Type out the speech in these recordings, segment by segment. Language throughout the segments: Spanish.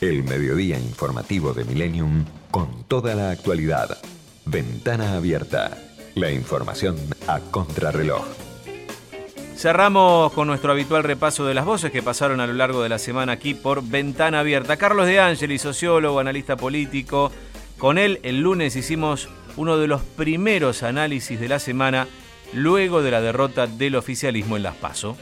El mediodía informativo de Millennium con toda la actualidad. Ventana abierta. La información a contrarreloj. Cerramos con nuestro habitual repaso de las voces que pasaron a lo largo de la semana aquí por Ventana Abierta. Carlos de Angeli, sociólogo, analista político. Con él el lunes hicimos uno de los primeros análisis de la semana luego de la derrota del oficialismo en Las Paso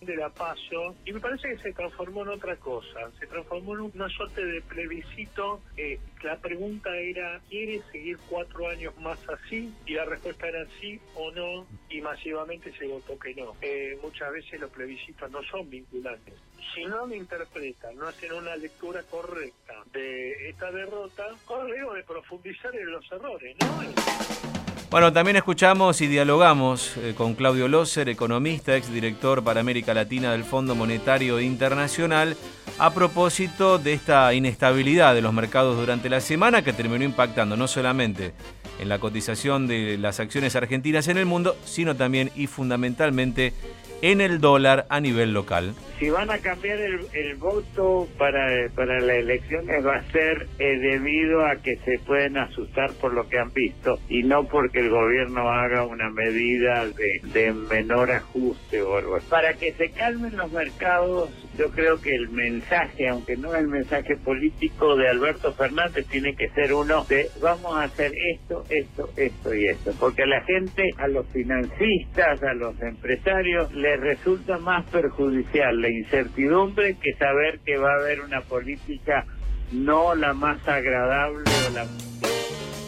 de la paso y me parece que se transformó en otra cosa, se transformó en una suerte de plebiscito. Eh, la pregunta era, ¿quiere seguir cuatro años más así? Y la respuesta era sí o no y masivamente se votó que no. Eh, muchas veces los plebiscitos no son vinculantes. Si no lo interpretan, no hacen una lectura correcta de esta derrota, corre de profundizar en los errores, ¿no? Bueno, también escuchamos y dialogamos eh, con Claudio Loser, economista, exdirector para América Latina del Fondo Monetario Internacional, a propósito de esta inestabilidad de los mercados durante la semana que terminó impactando no solamente en la cotización de las acciones argentinas en el mundo, sino también y fundamentalmente en el dólar a nivel local. Si van a cambiar el, voto para, para las elecciones va a ser eh, debido a que se pueden asustar por lo que han visto y no porque el gobierno haga una medida de, de menor ajuste o algo. Para que se calmen los mercados, yo creo que el mensaje, aunque no el mensaje político de Alberto Fernández, tiene que ser uno de vamos a hacer esto, esto, esto y esto. Porque a la gente, a los financistas, a los empresarios, resulta más perjudicial la incertidumbre que saber que va a haber una política no la más agradable o la...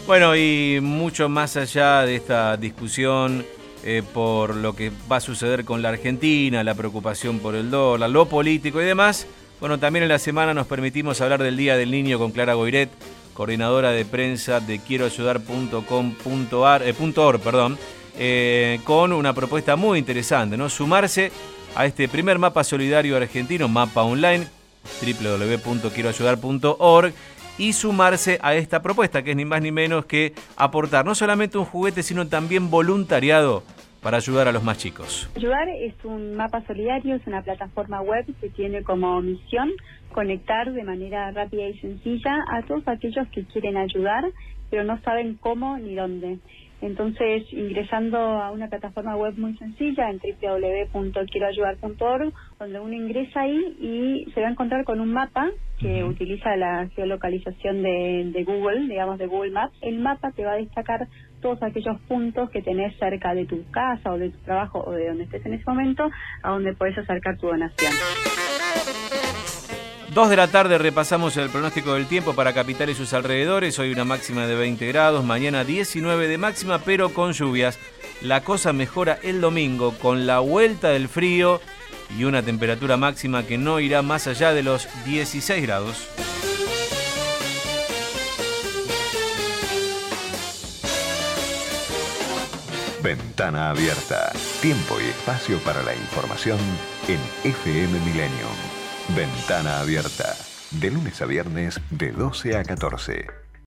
Bueno, y mucho más allá de esta discusión eh, por lo que va a suceder con la Argentina, la preocupación por el dólar, lo político y demás, bueno, también en la semana nos permitimos hablar del Día del Niño con Clara Goiret, coordinadora de prensa de quieroayudar.com.ar, eh, perdón, eh, con una propuesta muy interesante, ¿no? Sumarse a este primer mapa solidario argentino, mapa online, www.quieroayudar.org, y sumarse a esta propuesta, que es ni más ni menos que aportar no solamente un juguete, sino también voluntariado para ayudar a los más chicos. Ayudar es un mapa solidario, es una plataforma web que tiene como misión conectar de manera rápida y sencilla a todos aquellos que quieren ayudar, pero no saben cómo ni dónde. Entonces, ingresando a una plataforma web muy sencilla en www.quieroayudar.org, donde uno ingresa ahí y se va a encontrar con un mapa que utiliza la geolocalización de, de, Google, digamos de Google Maps. El mapa te va a destacar todos aquellos puntos que tenés cerca de tu casa o de tu trabajo o de donde estés en ese momento, a donde puedes acercar tu donación. 2 de la tarde repasamos el pronóstico del tiempo para Capital y sus alrededores. Hoy una máxima de 20 grados, mañana 19 de máxima, pero con lluvias. La cosa mejora el domingo con la vuelta del frío y una temperatura máxima que no irá más allá de los 16 grados. Ventana abierta. Tiempo y espacio para la información en FM Milenio. Ventana abierta. De lunes a viernes de 12 a 14.